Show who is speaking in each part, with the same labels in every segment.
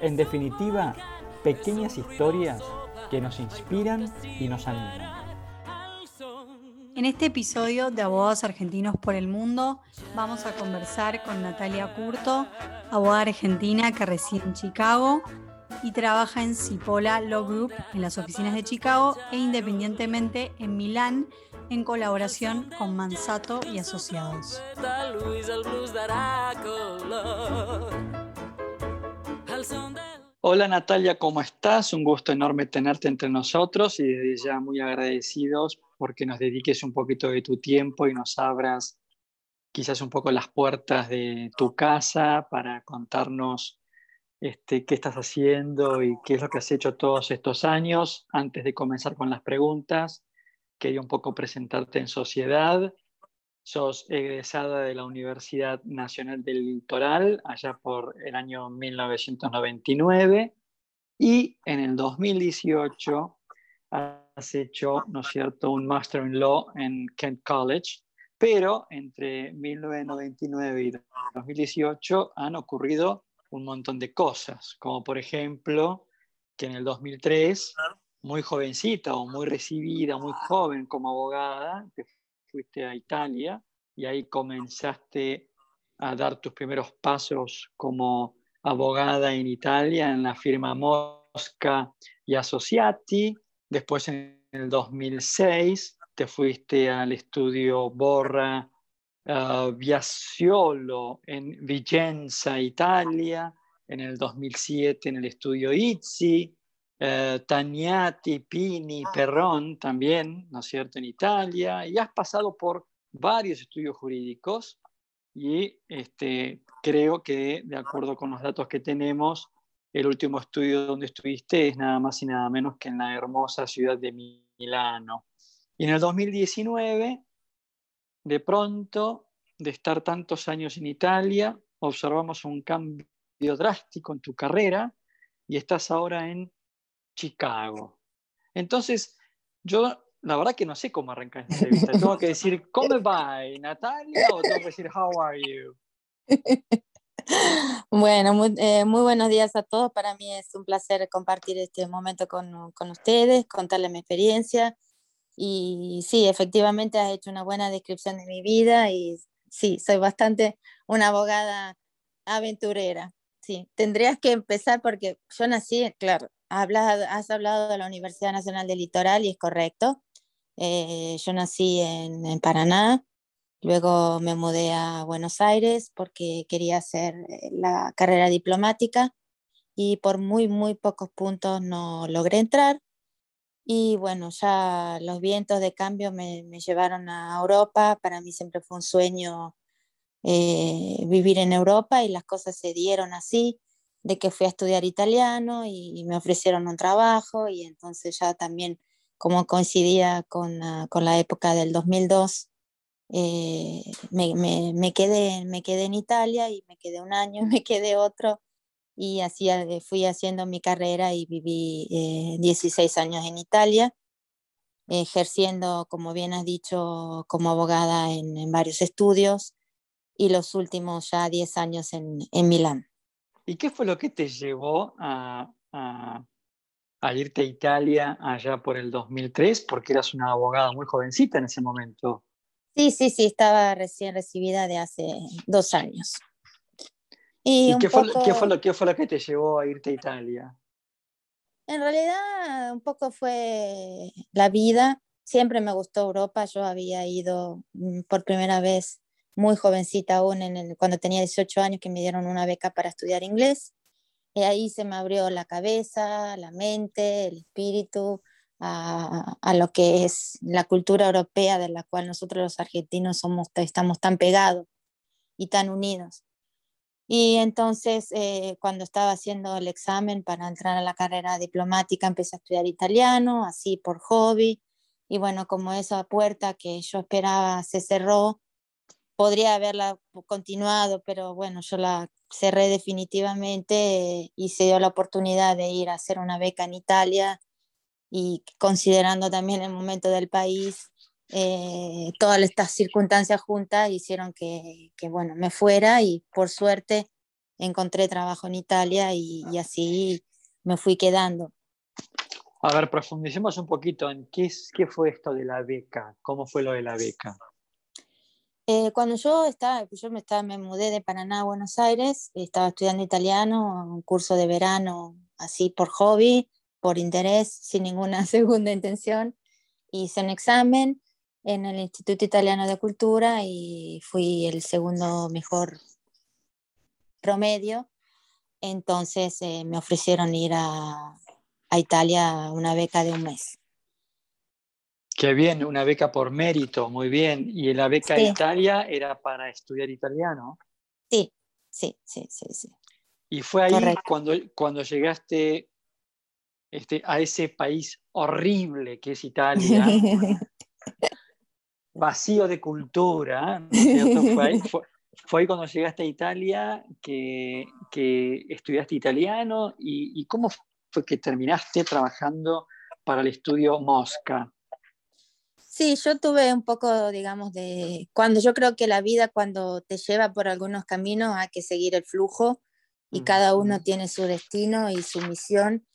Speaker 1: En definitiva, pequeñas historias que nos inspiran y nos animan.
Speaker 2: En este episodio de Abogados Argentinos por el Mundo vamos a conversar con Natalia Curto, abogada argentina que reside en Chicago y trabaja en Cipolla Law Group en las oficinas de Chicago e independientemente en Milán en colaboración con Mansato y Asociados.
Speaker 1: Hola Natalia, ¿cómo estás? Un gusto enorme tenerte entre nosotros y desde ya muy agradecidos porque nos dediques un poquito de tu tiempo y nos abras quizás un poco las puertas de tu casa para contarnos este, qué estás haciendo y qué es lo que has hecho todos estos años. Antes de comenzar con las preguntas, quería un poco presentarte en sociedad. Sos egresada de la Universidad Nacional del Litoral allá por el año 1999 y en el 2018 has hecho, ¿no es cierto?, un Master in Law en Kent College, pero entre 1999 y 2018 han ocurrido un montón de cosas, como por ejemplo que en el 2003 muy jovencita o muy recibida, muy joven como abogada, fuiste a Italia y ahí comenzaste a dar tus primeros pasos como abogada en Italia en la firma Mosca y Associati. Después en el 2006 te fuiste al estudio Borra uh, en Vicenza, Italia. En el 2007 en el estudio Izzi eh, Tagnati, Pini, ah. Perrón también, ¿no es cierto?, en Italia, y has pasado por varios estudios jurídicos y este, creo que, de acuerdo con los datos que tenemos, el último estudio donde estuviste es nada más y nada menos que en la hermosa ciudad de Milano. Y en el 2019, de pronto, de estar tantos años en Italia, observamos un cambio drástico en tu carrera y estás ahora en Chicago. Entonces, yo la verdad que no sé cómo arrancar esta entrevista. Tengo que decir, ¿cómo va, Natalia? O tengo que decir, ¿How are you?
Speaker 3: Bueno, muy, eh, muy, buenos días a todos. Para mí es un placer compartir este momento con, con, ustedes, contarles mi experiencia. Y sí, efectivamente has hecho una buena descripción de mi vida y sí, soy bastante una abogada aventurera. Sí, tendrías que empezar porque yo nací, claro, has hablado de la Universidad Nacional del Litoral y es correcto. Eh, yo nací en, Paraná, luego me mudé a Buenos Aires porque quería hacer eh, la carrera diplomática y por muy, muy pocos puntos no logré entrar. Y bueno, ya los vientos de cambio me, llevaron a Europa. Para mí siempre fue un sueño eh, vivir en Europa y las cosas se dieron así de que fui a estudiar italiano y, me ofrecieron un trabajo y entonces ya también como coincidía con, la época del 2002, eh, me, quedé, me quedé en Italia y me quedé un año, me quedé otro y así eh, fui haciendo mi carrera y viví 16 eh, años en Italia, ejerciendo, como bien has dicho, como abogada en, varios estudios y los últimos ya 10 años en Milán.
Speaker 1: ¿Y qué fue lo que te llevó a, irte a Italia allá por el 2003? Porque eras una abogada muy jovencita en ese momento.
Speaker 3: Sí, sí, sí, estaba recién recibida de hace dos años.
Speaker 1: ¿Y, qué, fue, qué, fue lo, qué fue lo que te llevó a irte a Italia?
Speaker 3: En realidad, un poco fue la vida. Siempre me gustó Europa. Yo había ido mm, por primera vez muy jovencita aún, en cuando tenía 18 años, que me dieron una beca para estudiar inglés. Y ahí se me abrió la cabeza, la mente, el espíritu a, a, lo que es la cultura europea de la cual nosotros los argentinos somos, estamos tan pegados y tan unidos. Y entonces, eh, cuando estaba haciendo el examen para entrar a la carrera diplomática, empecé a estudiar italiano, así por hobby. Y bueno, como esa puerta que yo esperaba se cerró, podría haberla continuado, pero bueno, yo la cerré definitivamente y se dio la oportunidad de ir a hacer una beca en Italia y considerando también el momento del país, eh, todas estas circunstancias juntas hicieron que, que, bueno, me fuera y por suerte encontré trabajo en Italia y, y, así me fui quedando.
Speaker 1: A ver, profundicemos un poquito en qué, qué fue esto de la beca, cómo fue lo de la beca.
Speaker 3: Eh, cuando yo estaba, yo me, estaba, me mudé de Paraná a Buenos Aires, estaba estudiando italiano, un curso de verano así por hobby, por interés, sin ninguna segunda intención. Hice un examen en el Instituto Italiano de Cultura y fui el segundo mejor promedio. Entonces eh, me ofrecieron ir a, a Italia una beca de un mes.
Speaker 1: Qué bien, una beca por mérito, muy bien. ¿Y la beca de Italia era para estudiar italiano?
Speaker 3: Sí, sí, sí, sí. sí.
Speaker 1: Y fue ahí cuando, cuando llegaste este, a ese país horrible que es Italia, vacío de cultura, Fue, ahí, cuando llegaste a Italia que, que estudiaste italiano y, y, cómo fue que terminaste trabajando para el estudio Mosca.
Speaker 3: Sí, yo tuve un poco, digamos, de cuando yo creo que la vida cuando te lleva por algunos caminos hay que seguir el flujo y cada uno tiene su destino y su misión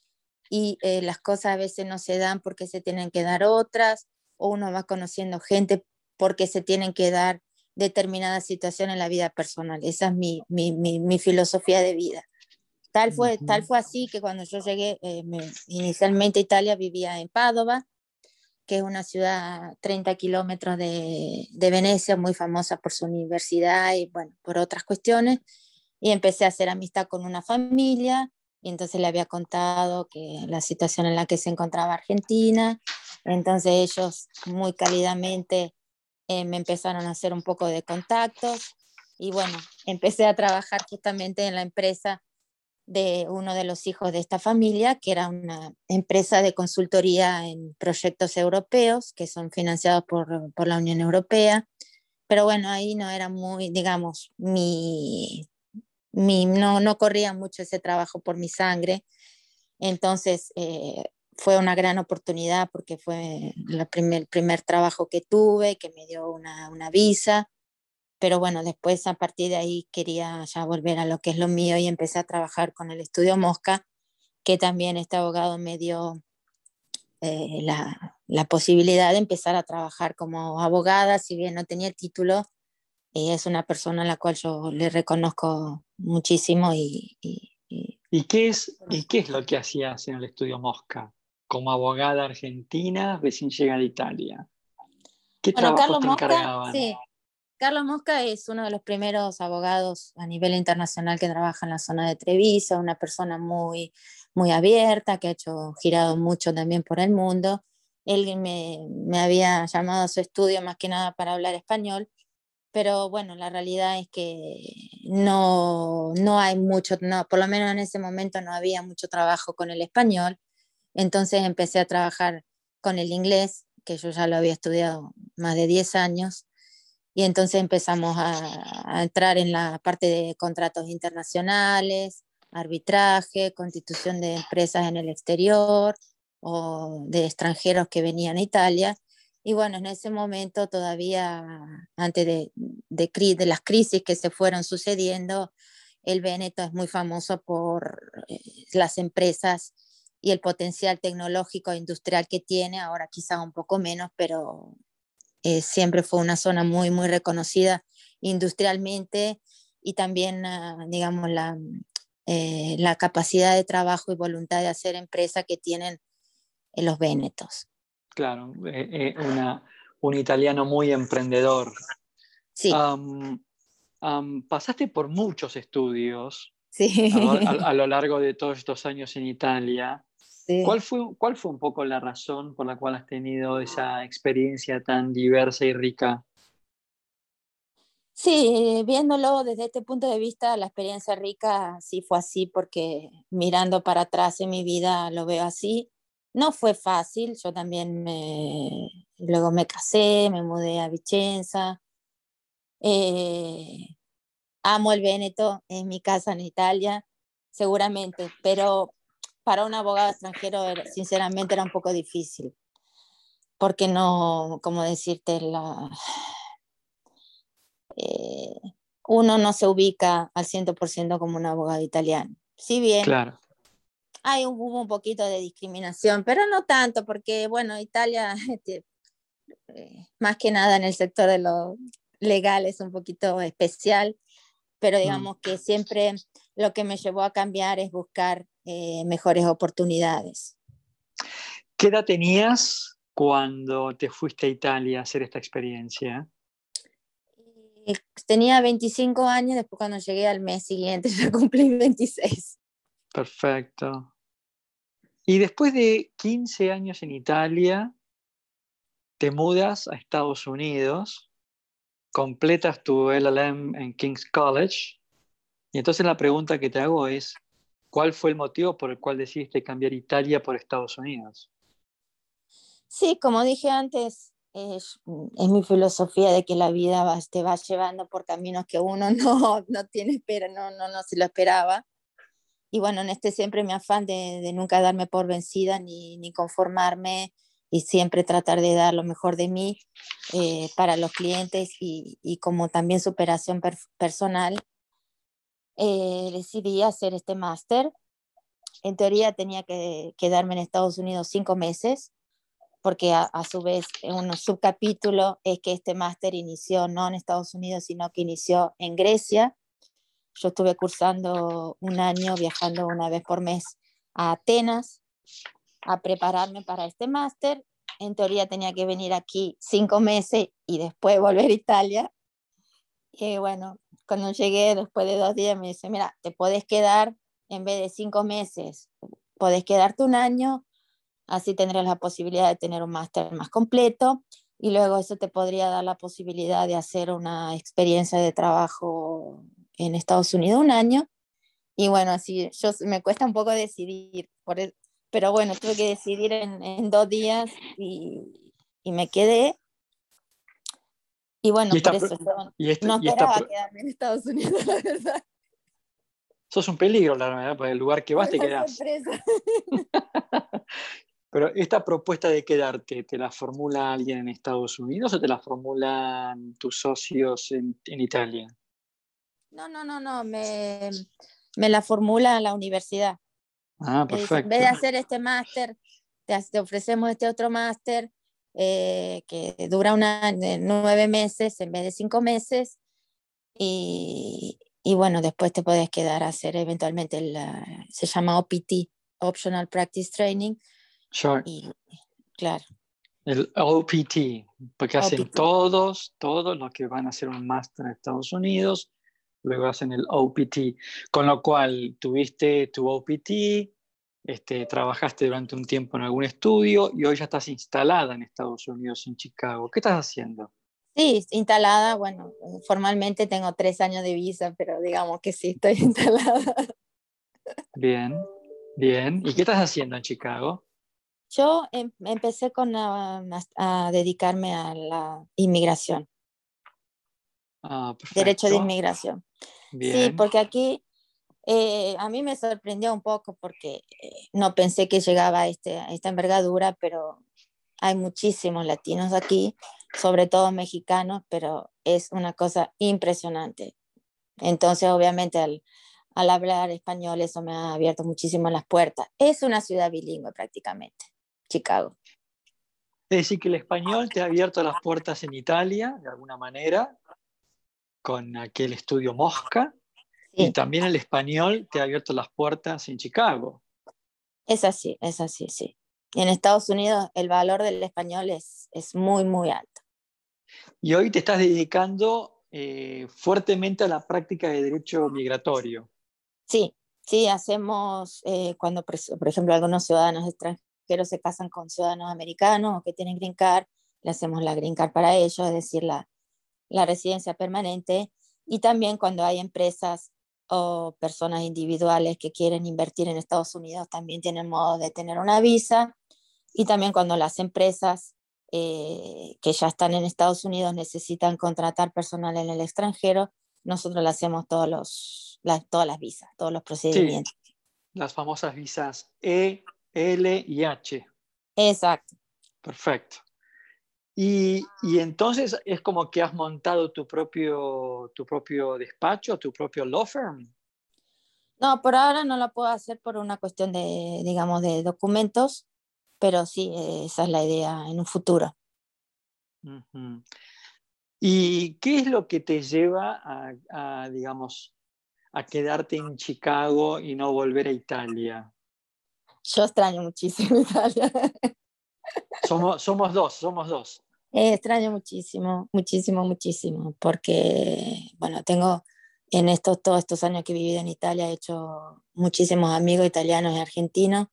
Speaker 3: y eh, las cosas a veces no se dan porque se tienen que dar otras, o uno va conociendo gente porque se tienen que dar determinadas situaciones en la vida personal. Esa es mi, mi, mi, filosofía de vida. Tal fue, tal fue así que cuando yo llegué, eh, inicialmente a Italia vivía en Padova, que es una ciudad a 30 kilómetros de, de, Venecia, muy famosa por su universidad y bueno, por otras cuestiones. Y empecé a hacer amistad con una familia y entonces le había contado que la situación en la que se encontraba Argentina, entonces ellos muy cálidamente eh, me empezaron a hacer un poco de contactos y bueno, empecé a trabajar justamente en la empresa de uno de los hijos de esta familia, que era una empresa de consultoría en proyectos europeos que son financiados por, por la Unión Europea. Pero bueno, ahí no era muy, digamos, mi, no, no corría mucho ese trabajo por mi sangre. Entonces eh, fue una gran oportunidad porque fue el primer, primer trabajo que tuve, que me dio una, una visa. Pero bueno, después a partir de ahí quería ya volver a lo que es lo mío y empecé a trabajar con el estudio Mosca, que también este abogado me dio eh, la, la, posibilidad de empezar a trabajar como abogada, si bien no tenía título, es una persona a la cual yo le reconozco muchísimo y...
Speaker 1: ¿Y, qué, es, ¿Y qué es lo que hacías en el estudio Mosca? Como abogada argentina recién llega de Italia.
Speaker 3: ¿Qué bueno, Carlos Mosca, sí. Carlos Mosca es uno de los primeros abogados a nivel internacional que trabaja en la zona de Treviso, una persona muy, muy abierta, que ha hecho girado mucho también por el mundo. Él me, me había llamado a su estudio más que nada para hablar español pero bueno, la realidad es que no, no hay mucho, no, por lo menos en ese momento no había mucho trabajo con el español, entonces empecé a trabajar con el inglés, que yo ya lo había estudiado más de 10 años, y entonces empezamos a, a entrar en la parte de contratos internacionales, arbitraje, constitución de empresas en el exterior o de extranjeros que venían a Italia, y bueno, en ese momento todavía, antes de, de, de, las crisis que se fueron sucediendo, el Veneto es muy famoso por eh, las empresas y el potencial tecnológico e industrial que tiene, ahora quizá un poco menos, pero eh, siempre fue una zona muy, muy reconocida industrialmente y también, uh, digamos, la, eh, la capacidad de trabajo y voluntad de hacer empresa que tienen los Vénetos.
Speaker 1: Claro, eh, eh, un italiano muy emprendedor.
Speaker 3: Sí.
Speaker 1: pasaste por muchos estudios
Speaker 3: sí.
Speaker 1: a, lo largo de todos estos años en Italia. ¿Cuál, fue, ¿Cuál fue un poco la razón por la cual has tenido esa experiencia tan diversa y rica?
Speaker 3: Sí, viéndolo desde este punto de vista, la experiencia rica sí fue así, porque mirando para atrás en mi vida lo veo así. No fue fácil, yo también me, luego me casé, me mudé a Vicenza. Eh, amo el Véneto, en mi casa en Italia, seguramente, pero para un abogado extranjero sinceramente era un poco difícil, porque no, como decirte, la, eh, uno no se ubica al 100% como un abogado italiano. Si bien
Speaker 1: claro.
Speaker 3: hay hubo un poquito de discriminación, pero no tanto, porque bueno, Italia, este, eh, más que nada en el sector de lo legal es un poquito especial, pero mm. digamos que siempre lo que me llevó a cambiar es buscar eh, mejores oportunidades.
Speaker 1: ¿Qué edad tenías cuando te fuiste a Italia a hacer esta experiencia?
Speaker 3: tenía 25 años, después cuando llegué al mes siguiente ya cumplí 26.
Speaker 1: Perfecto. Y después de 15 años en Italia, te mudas a Estados Unidos, completas tu LLM en King's College, y entonces la pregunta que te hago es, ¿cuál fue el motivo por el cual decidiste cambiar Italia por Estados Unidos?
Speaker 3: Sí, como dije antes, es, es, mi filosofía de que la vida va, te va llevando por caminos que uno no, no tiene, pero no, no, no se lo esperaba. Y bueno, en este siempre mi afán de, de nunca darme por vencida ni, ni, conformarme y siempre tratar de dar lo mejor de mí eh, para los clientes y, y, como también superación personal, eh, decidí hacer este máster. En teoría tenía que quedarme en Estados Unidos cinco meses, porque a, su vez en un subcapítulo es que este máster inició no en Estados Unidos, sino que inició en Grecia. Yo estuve cursando un año, viajando una vez por mes a Atenas a prepararme para este máster. En teoría tenía que venir aquí cinco meses y después volver a Italia. Y bueno, cuando llegué después de dos días me dice, mira, te puedes quedar en vez de cinco meses, puedes quedarte un año Así tendrías la posibilidad de tener un máster más completo y luego eso te podría dar la posibilidad de hacer una experiencia de trabajo en Estados Unidos un año. Y bueno, así yo me cuesta un poco decidir, por pero bueno, tuve que decidir en, en dos días y, y, me quedé. Y bueno, por eso este, no esperaba quedarme en Estados Unidos, la verdad.
Speaker 1: Sos un peligro, la verdad, para el lugar que vas te quedás. Pero esta propuesta de quedarte, ¿te la formula alguien en Estados Unidos o te la formulan tus socios en, Italia?
Speaker 3: No, no, no, no, me, me la formula la universidad.
Speaker 1: Ah, perfecto.
Speaker 3: en vez de hacer este máster, te, ofrecemos este otro máster eh, que dura una, nueve meses en vez de cinco meses. Y, y bueno, después te puedes quedar a hacer eventualmente, el, se llama OPT, Optional Practice Training, claro.
Speaker 1: El OPT, porque hacen todos, todos los que van a hacer un máster en Estados Unidos, luego hacen el OPT, con lo cual tuviste tu OPT, este, trabajaste durante un tiempo en algún estudio y hoy ya estás instalada en Estados Unidos, en Chicago. ¿Qué estás haciendo?
Speaker 3: Sí, instalada, bueno, formalmente tengo tres años de visa, pero digamos que sí, estoy instalada.
Speaker 1: Bien, bien. ¿Y qué estás haciendo en Chicago?
Speaker 3: Yo em, empecé con a, dedicarme a la inmigración.
Speaker 1: Ah,
Speaker 3: Derecho de inmigración. Sí, porque aquí eh, a mí me sorprendió un poco porque eh, no pensé que llegaba a, este, esta envergadura, pero hay muchísimos latinos aquí, sobre todo mexicanos, pero es una cosa impresionante. Entonces, obviamente, al, al hablar español, eso me ha abierto muchísimo las puertas. Es una ciudad bilingüe prácticamente. Chicago.
Speaker 1: Es decir, que el español te ha abierto las puertas en Italia, de alguna manera, con aquel estudio Mosca, y también el español te ha abierto las puertas en Chicago.
Speaker 3: Es así, es así, sí. En Estados Unidos el valor del español es, es muy, muy alto.
Speaker 1: Y hoy te estás dedicando eh, fuertemente a la práctica de derecho migratorio.
Speaker 3: Sí, sí, hacemos, eh, cuando, por ejemplo, algunos ciudadanos extranjeros se casan con ciudadanos americanos o que tienen green card, le hacemos la green card para ellos, es decir, la, la residencia permanente y también cuando hay empresas o personas individuales que quieren invertir en Estados Unidos también tienen modo de tener una visa y también cuando las empresas eh, que ya están en Estados Unidos necesitan contratar personal en el extranjero, nosotros le hacemos todos los, todas las visas, todos los procedimientos.
Speaker 1: las famosas visas E, L y H.
Speaker 3: Exacto.
Speaker 1: Perfecto. Y, y, entonces es como que has montado tu propio, tu propio despacho, tu propio law firm.
Speaker 3: No, por ahora no lo puedo hacer por una cuestión de, digamos, de documentos, pero sí, esa es la idea en un futuro.
Speaker 1: ¿Y qué es lo que te lleva a, digamos, a quedarte en Chicago y no volver a Italia?
Speaker 3: Yo extraño muchísimo Italia.
Speaker 1: Somos, somos dos, somos dos.
Speaker 3: Eh, extraño muchísimo, muchísimo, muchísimo, porque, bueno, tengo en estos, todos estos años que he vivido en Italia, he hecho muchísimos amigos italianos y argentinos.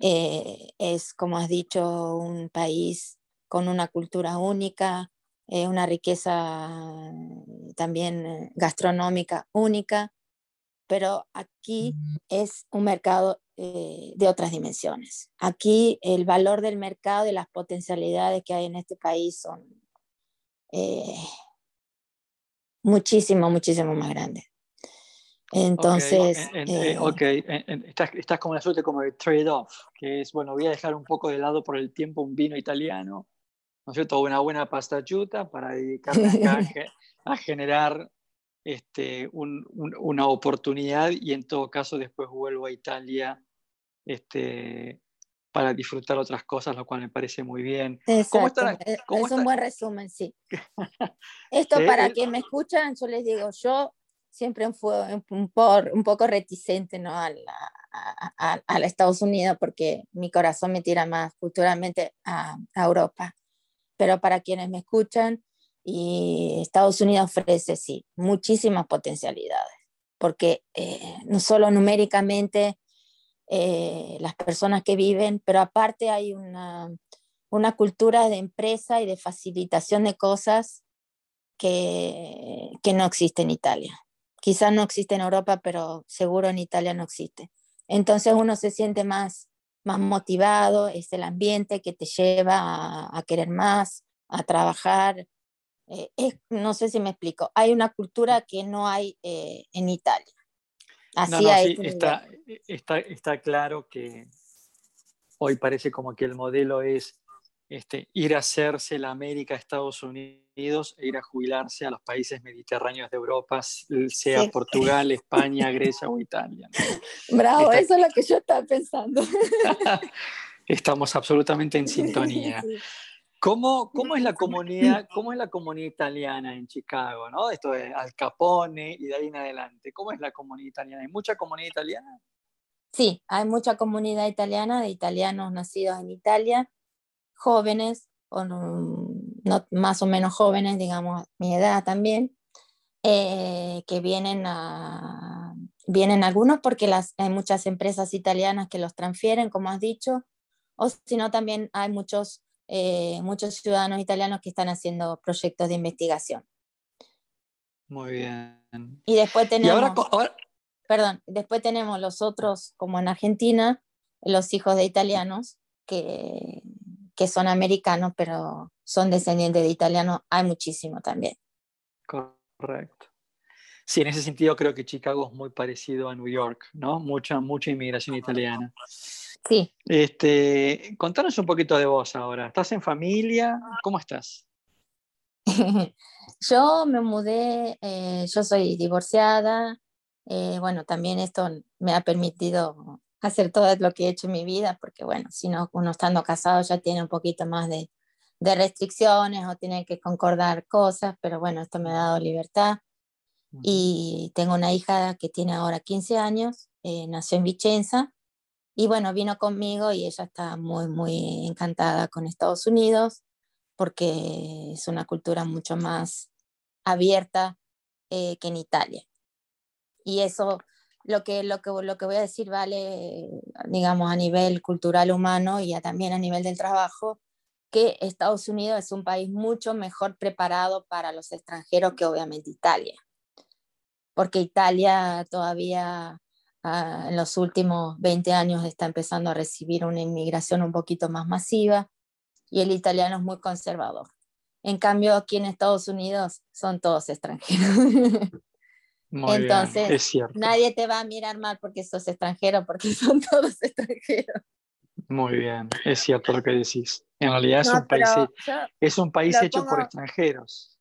Speaker 3: Eh, es, como has dicho, un país con una cultura única, eh, una riqueza también gastronómica única, pero aquí es un mercado eh, de otras dimensiones. Aquí el valor del mercado y las potencialidades que hay en este país son eh, muchísimo, muchísimo más grandes. Entonces,
Speaker 1: ok, eh, estás, estás, como una suerte como de trade-off, que es, bueno, voy a dejar un poco de lado por el tiempo un vino italiano, ¿no es cierto? Una buena pasta chuta para dedicarme a, generar este, una oportunidad y en todo caso después vuelvo a Italia este, para disfrutar otras cosas, lo cual me parece muy bien.
Speaker 3: Exacto. Eh, es un buen resumen, sí. Esto para quien me escuchan, yo les digo, yo siempre fui un, un poco reticente ¿no? a, a, a, Estados Unidos porque mi corazón me tira más culturalmente a, Europa. Pero para quienes me escuchan, y Estados Unidos ofrece, sí, muchísimas potencialidades, porque eh, no solo numéricamente eh, las personas que viven, pero aparte hay una, una cultura de empresa y de facilitación de cosas que, que no existe en Italia. Quizás no existe en Europa, pero seguro en Italia no existe. Entonces uno se siente más, más motivado, es el ambiente que te lleva a, a querer más, a trabajar, eh, no sé si me explico, hay una cultura que no hay eh, en Italia.
Speaker 1: Así este está, está, está, claro que hoy parece como que el modelo es este, ir a hacerse la América, Estados Unidos e ir a jubilarse a los países mediterráneos de Europa, sea Portugal, España, Grecia o Italia.
Speaker 3: Bravo, eso es lo que yo estaba pensando.
Speaker 1: Estamos absolutamente en sintonía. ¿Cómo, ¿Cómo, es la comunidad, ¿Cómo es la comunidad italiana en Chicago? ¿no? Esto de Al Capone y de ahí en adelante. ¿Cómo es la comunidad italiana? ¿Hay mucha comunidad italiana?
Speaker 3: Sí, hay mucha comunidad italiana de italianos nacidos en Italia, jóvenes, o no, más o menos jóvenes, digamos, mi edad también, eh, que vienen a, vienen algunos porque las, hay muchas empresas italianas que los transfieren, como has dicho, o si no, también hay muchos eh, muchos ciudadanos italianos que están haciendo proyectos de investigación.
Speaker 1: Muy bien.
Speaker 3: Y después tenemos, perdón, después tenemos los otros, como en Argentina, los hijos de italianos que, que son americanos, pero son descendientes de italianos, hay muchísimo también.
Speaker 1: Correcto. Sí, en ese sentido creo que Chicago es muy parecido a New York, ¿no? Mucha, mucha inmigración italiana.
Speaker 3: Sí.
Speaker 1: Este, contanos un poquito de vos ahora. ¿Estás en familia? ¿Cómo estás?
Speaker 3: yo me mudé, eh, yo soy divorciada. Eh, bueno, también esto me ha permitido hacer todo lo que he hecho en mi vida, porque bueno, si no, uno estando casado ya tiene un poquito más de, de restricciones o tiene que concordar cosas, pero bueno, esto me ha dado libertad. Y tengo una hija que tiene ahora 15 años, eh, nació en Vicenza y bueno, vino conmigo y ella está muy, muy encantada con Estados Unidos porque es una cultura mucho más abierta eh, que en Italia. Y eso, lo que, lo, que, lo que voy a decir vale, digamos, a nivel cultural humano y también a nivel del trabajo, que Estados Unidos es un país mucho mejor preparado para los extranjeros que obviamente Italia, porque Italia todavía ah, en los últimos 20 años está empezando a recibir una inmigración un poquito más masiva y el italiano es muy conservador. En cambio, aquí en Estados Unidos son todos extranjeros. Entonces, nadie te va a mirar mal porque sos extranjero, porque son todos extranjeros.
Speaker 1: Muy bien, es cierto lo que decís. En realidad es un país, es un país hecho por extranjeros.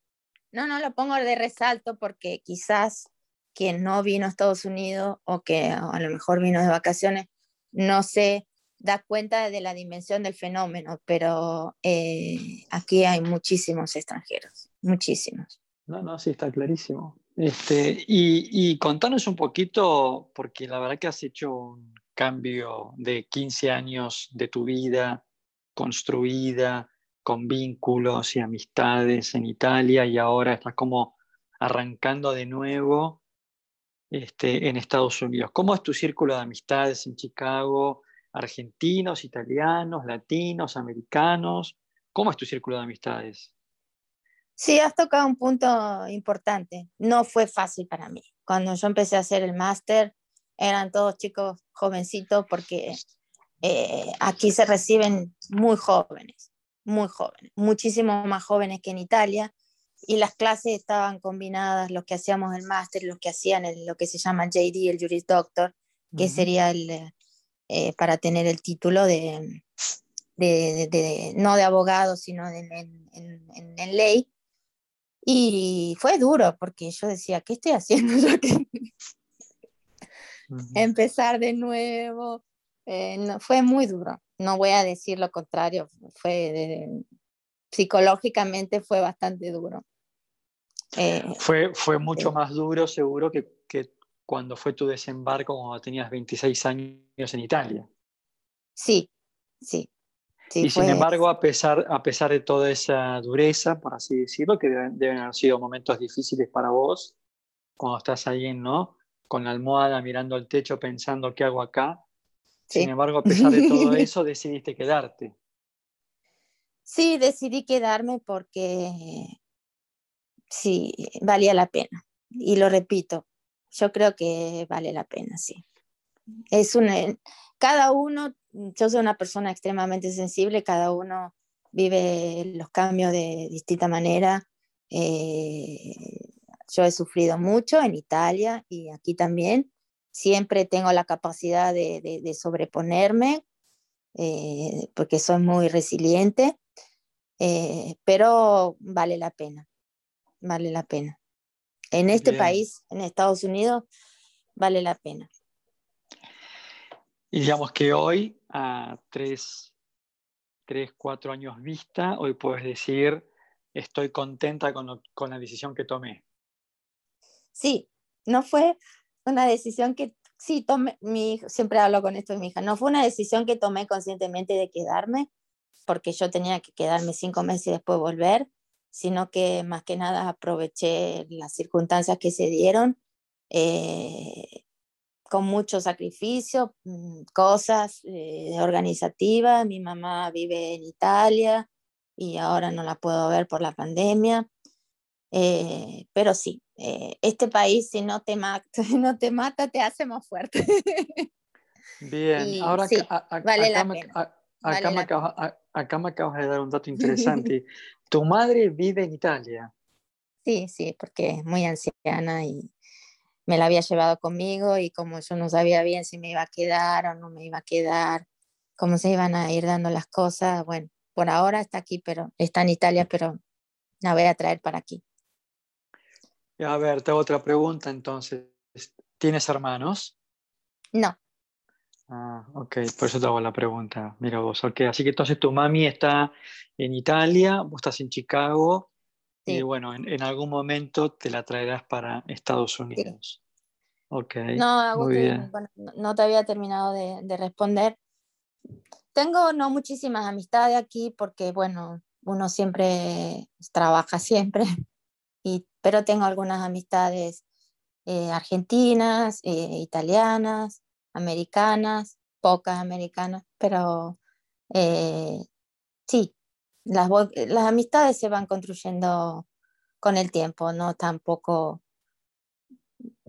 Speaker 3: No, no lo pongo de resalto porque quizás quien no vino a Estados Unidos o que a lo mejor vino de vacaciones no se da cuenta de la dimensión del fenómeno, pero eh, aquí hay muchísimos extranjeros, muchísimos.
Speaker 1: No, no, sí, está clarísimo. Este, y, y, contanos un poquito, porque la verdad que has hecho un cambio de 15 años de tu vida construida con vínculos y amistades en Italia y ahora estás como arrancando de nuevo este, en Estados Unidos. ¿Cómo es tu círculo de amistades en Chicago? ¿Argentinos, italianos, latinos, americanos? ¿Cómo es tu círculo de amistades?
Speaker 3: Sí, has tocado un punto importante. No fue fácil para mí. Cuando yo empecé a hacer el máster, eran todos chicos jovencitos porque eh, aquí se reciben muy jóvenes, muy jóvenes, muchísimo más jóvenes que en Italia. Y las clases estaban combinadas, los que hacíamos el máster, los que hacían lo que se llama JD, el Juris Doctor, que sería el, eh, para tener el título de, de, no de abogado, sino en, en ley. Y fue duro porque yo decía, ¿qué estoy haciendo? Empezar de nuevo. Eh, no, fue muy duro. No voy a decir lo contrario. Fue psicológicamente fue bastante duro.
Speaker 1: Eh, fue, fue mucho más duro seguro que, que, cuando fue tu desembarco cuando tenías 26 años en Italia.
Speaker 3: Sí, sí
Speaker 1: y sin embargo, a pesar, a pesar de toda esa dureza, por así decirlo, que deben, haber sido momentos difíciles para vos, cuando estás ahí, ¿no? Con la almohada mirando el techo pensando qué hago acá. Sin embargo, a pesar de todo eso, decidiste quedarte.
Speaker 3: Sí, decidí quedarme porque sí, valía la pena. Y lo repito, yo creo que vale la pena, sí. Es un, cada uno yo soy una persona extremadamente sensible, cada uno vive los cambios de distinta manera. Eh, yo he sufrido mucho en Italia y aquí también. Siempre tengo la capacidad de, sobreponerme eh, porque soy muy resiliente, eh, pero vale la pena, vale la pena. En este país, en Estados Unidos, vale la pena.
Speaker 1: Y digamos que hoy, a tres, tres, cuatro años vista, hoy puedes decir, estoy contenta con, con la decisión que tomé.
Speaker 3: Sí, no fue una decisión que, sí, tomé, mi, siempre hablo con esto de mi hija, no fue una decisión que tomé conscientemente de quedarme, porque yo tenía que quedarme cinco meses y después volver, sino que más que nada aproveché las circunstancias que se dieron. Eh, con mucho sacrificio, mm, cosas eh, organizativas. Mi mamá vive en Italia y ahora no la puedo ver por la pandemia. Eh, pero sí, eh, este país si no te, mata, no te mata, te hace más fuerte.
Speaker 1: Bien, ahora vale la pena. Acá, me acá, me acabas, de dar un dato interesante. ¿Tu madre vive en Italia?
Speaker 3: Sí, sí, porque es muy anciana y me la había llevado conmigo y como yo no sabía bien si me iba a quedar o no me iba a quedar, cómo se iban a ir dando las cosas, bueno, por ahora está aquí, pero está en Italia, pero la voy a traer para aquí.
Speaker 1: A ver, tengo otra pregunta entonces. ¿Tienes hermanos?
Speaker 3: No.
Speaker 1: Ah, ok, por eso te hago la pregunta. Mira vos, ok. Así que entonces tu mami está en Italia, vos estás en Chicago y bueno, en, algún momento te la traerás para Estados Unidos. Ok.
Speaker 3: No, muy bien. no te había terminado de, responder. Tengo no muchísimas amistades aquí porque, bueno, uno siempre trabaja siempre, y, pero tengo algunas amistades eh, argentinas, eh, italianas, americanas, pocas americanas, pero eh, sí, las, las amistades se van construyendo con el tiempo, no tampoco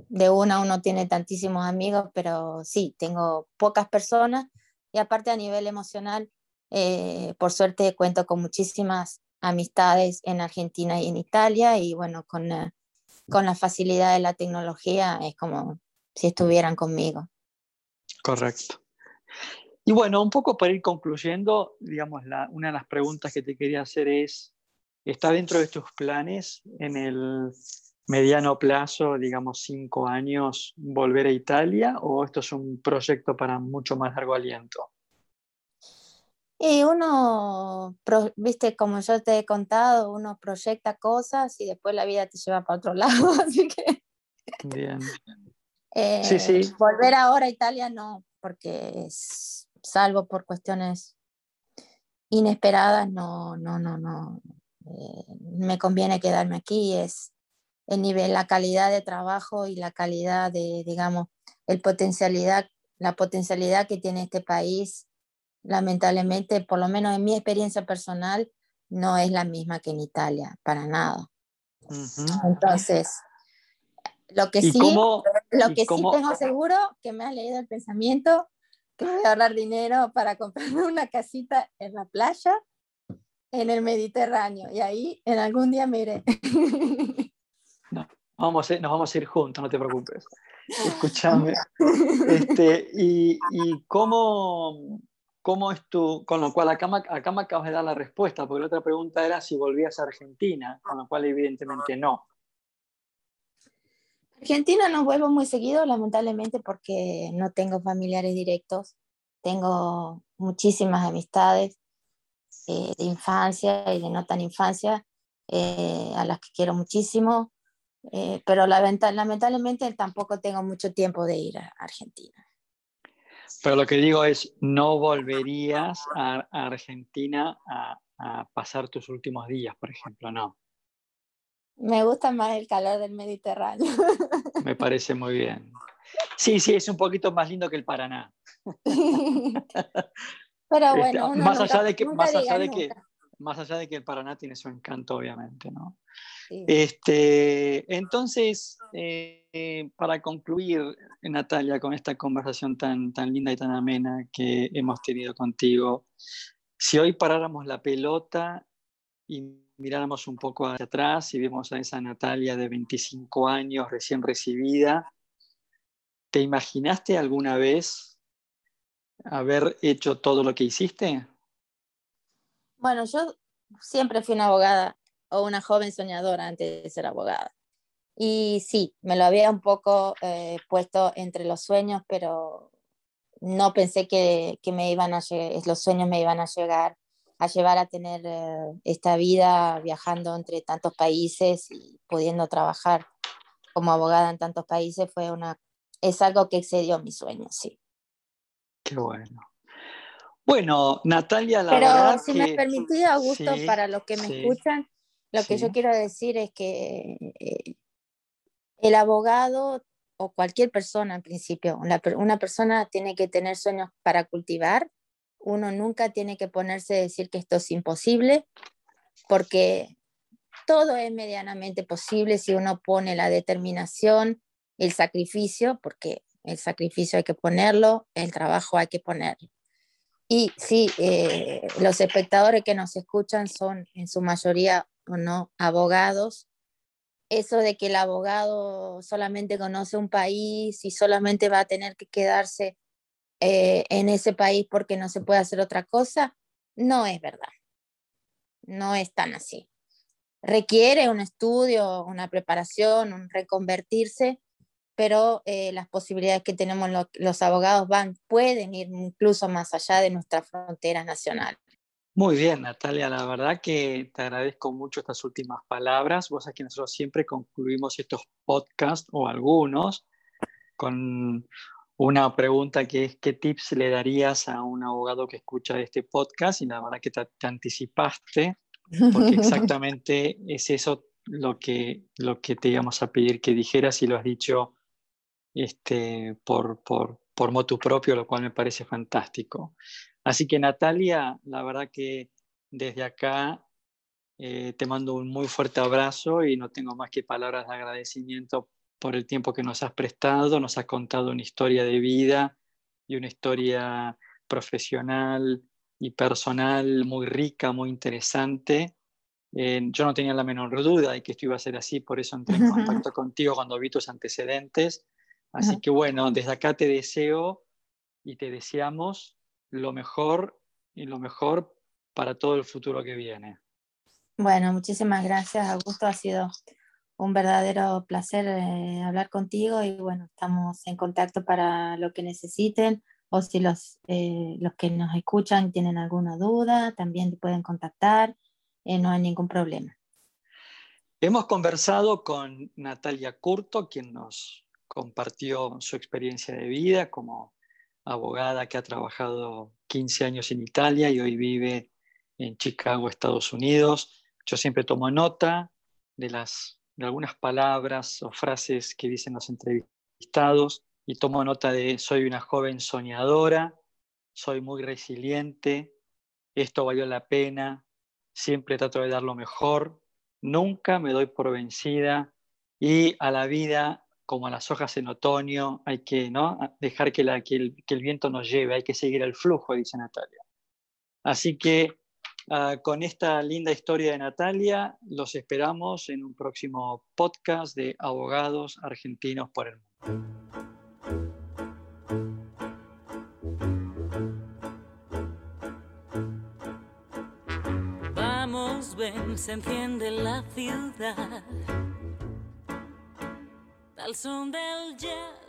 Speaker 3: de una uno tiene tantísimos amigos, pero sí, tengo pocas personas y aparte a nivel emocional, eh, por suerte cuento con muchísimas amistades en Argentina y en Italia y bueno, con, eh, con la facilidad de la tecnología es como si estuvieran conmigo.
Speaker 1: Correcto. Y bueno, un poco para ir concluyendo, digamos, la, una de las preguntas que te quería hacer es, ¿está dentro de tus planes en el mediano plazo, digamos cinco años, volver a Italia o esto es un proyecto para mucho más largo aliento?
Speaker 3: Y uno, viste, como yo te he contado, uno proyecta cosas y después la vida te lleva para otro lado, así que...
Speaker 1: Bien.
Speaker 3: Sí, sí. Eh, volver ahora a Italia no, porque salvo por cuestiones inesperadas, no, no, no, no. Eh, me conviene quedarme aquí, es el nivel, la calidad de trabajo y la calidad de, digamos, el potencialidad, la potencialidad que tiene este país lamentablemente, por lo menos en mi experiencia personal, no es la misma que en Italia, para nada. Entonces, lo que sí, lo que sí tengo seguro, que me has leído el pensamiento, que voy a ahorrar dinero para comprarme una casita en la playa, en el Mediterráneo, y ahí en algún día me iré.
Speaker 1: No, vamos a, nos vamos a ir juntos, no te preocupes. Escúchame. Este, y, y cómo, ¿Cómo es tu, con lo cual acá, acá me acabas de dar la respuesta, porque la otra pregunta era si volvías a Argentina, con lo cual evidentemente no.
Speaker 3: Argentina no vuelvo muy seguido, lamentablemente, porque no tengo familiares directos. Tengo muchísimas amistades eh, de infancia y de no tan infancia, eh, a las que quiero muchísimo, eh, pero lamentablemente tampoco tengo mucho tiempo de ir a Argentina.
Speaker 1: Pero lo que digo es, no volverías a, Argentina a, pasar tus últimos días, por ejemplo, no.
Speaker 3: Me gusta más el calor del Mediterráneo.
Speaker 1: Me parece muy bien. Sí, sí, es un poquito más lindo que el Paraná.
Speaker 3: Pero este, bueno,
Speaker 1: más, allá de que, más, allá de que, más allá de que el Paraná tiene su encanto, obviamente, ¿no? Este, entonces, eh, para concluir, Natalia, con esta conversación tan, tan linda y tan amena que hemos tenido contigo, si hoy paráramos la pelota y miráramos un poco hacia atrás y vemos a esa Natalia de 25 años recién recibida, ¿te imaginaste alguna vez haber hecho todo lo que hiciste?
Speaker 3: Bueno, yo siempre fui una abogada o una joven soñadora antes de ser abogada. Y sí, me lo había un poco eh, puesto entre los sueños, pero no pensé que, que, me iban a los sueños me iban a llegar a llevar a tener eh, esta vida viajando entre tantos países y pudiendo trabajar como abogada en tantos países fue una es algo que excedió mis sueños, sí.
Speaker 1: Qué bueno. Bueno, Natalia, la
Speaker 3: Pero si me permitís, Augusto, para los que me escuchan, lo que yo quiero decir es que eh, el abogado o cualquier persona en principio, una, persona tiene que tener sueños para cultivar, uno nunca tiene que ponerse a decir que esto es imposible, porque todo es medianamente posible si uno pone la determinación, el sacrificio, porque el sacrificio hay que ponerlo, el trabajo hay que ponerlo. Y sí, eh, los espectadores que nos escuchan son en su mayoría o no abogados. Eso de que el abogado solamente conoce un país y solamente va a tener que quedarse eh, en ese país porque no se puede hacer otra cosa, no es verdad. No es tan así. Requiere un estudio, una preparación, un reconvertirse, pero eh, las posibilidades que tenemos los abogados van, pueden ir incluso más allá de nuestras fronteras nacionales.
Speaker 1: Muy bien, Natalia, la verdad que te agradezco mucho estas últimas palabras. Vos aquí nosotros siempre concluimos estos podcasts o algunos con una pregunta que es ¿qué tips le darías a un abogado que escucha este podcast? Y la verdad que te, anticipaste, porque exactamente es eso lo que, lo que te íbamos a pedir que dijeras y lo has dicho este, por, por, por motu propio, lo cual me parece fantástico. Así que Natalia, la verdad que desde acá eh, te mando un muy fuerte abrazo y no tengo más que palabras de agradecimiento por el tiempo que nos has prestado, nos has contado una historia de vida y una historia profesional y personal muy rica, muy interesante. Eh, yo no tenía la menor duda de que esto iba a ser así, por eso entré en contacto contigo cuando vi tus antecedentes. Así que bueno, desde acá te deseo y te deseamos lo mejor y lo mejor para todo el futuro que viene.
Speaker 3: Bueno, muchísimas gracias, Augusto. Ha sido un verdadero placer eh, hablar contigo y bueno, estamos en contacto para lo que necesiten o si los, eh, los que nos escuchan tienen alguna duda, también pueden contactar, eh, no hay ningún problema.
Speaker 1: Hemos conversado con Natalia Curto, quien nos compartió su experiencia de vida como abogada que ha trabajado 15 años en Italia y hoy vive en Chicago, Estados Unidos. Yo siempre tomo nota de, las, de algunas palabras o frases que dicen los entrevistados y tomo nota de soy una joven soñadora, soy muy resiliente, esto valió la pena, siempre trato de dar lo mejor, nunca me doy por vencida y a la vida, como a las hojas en otoño, hay que ¿no? dejar que, la, que, el, que el viento nos lleve, hay que seguir el flujo, dice Natalia. Así que Ah, con esta linda historia de Natalia, los esperamos en un próximo podcast de Abogados Argentinos por el Mundo.
Speaker 4: Vamos, ven, se enciende la ciudad. Al son del jazz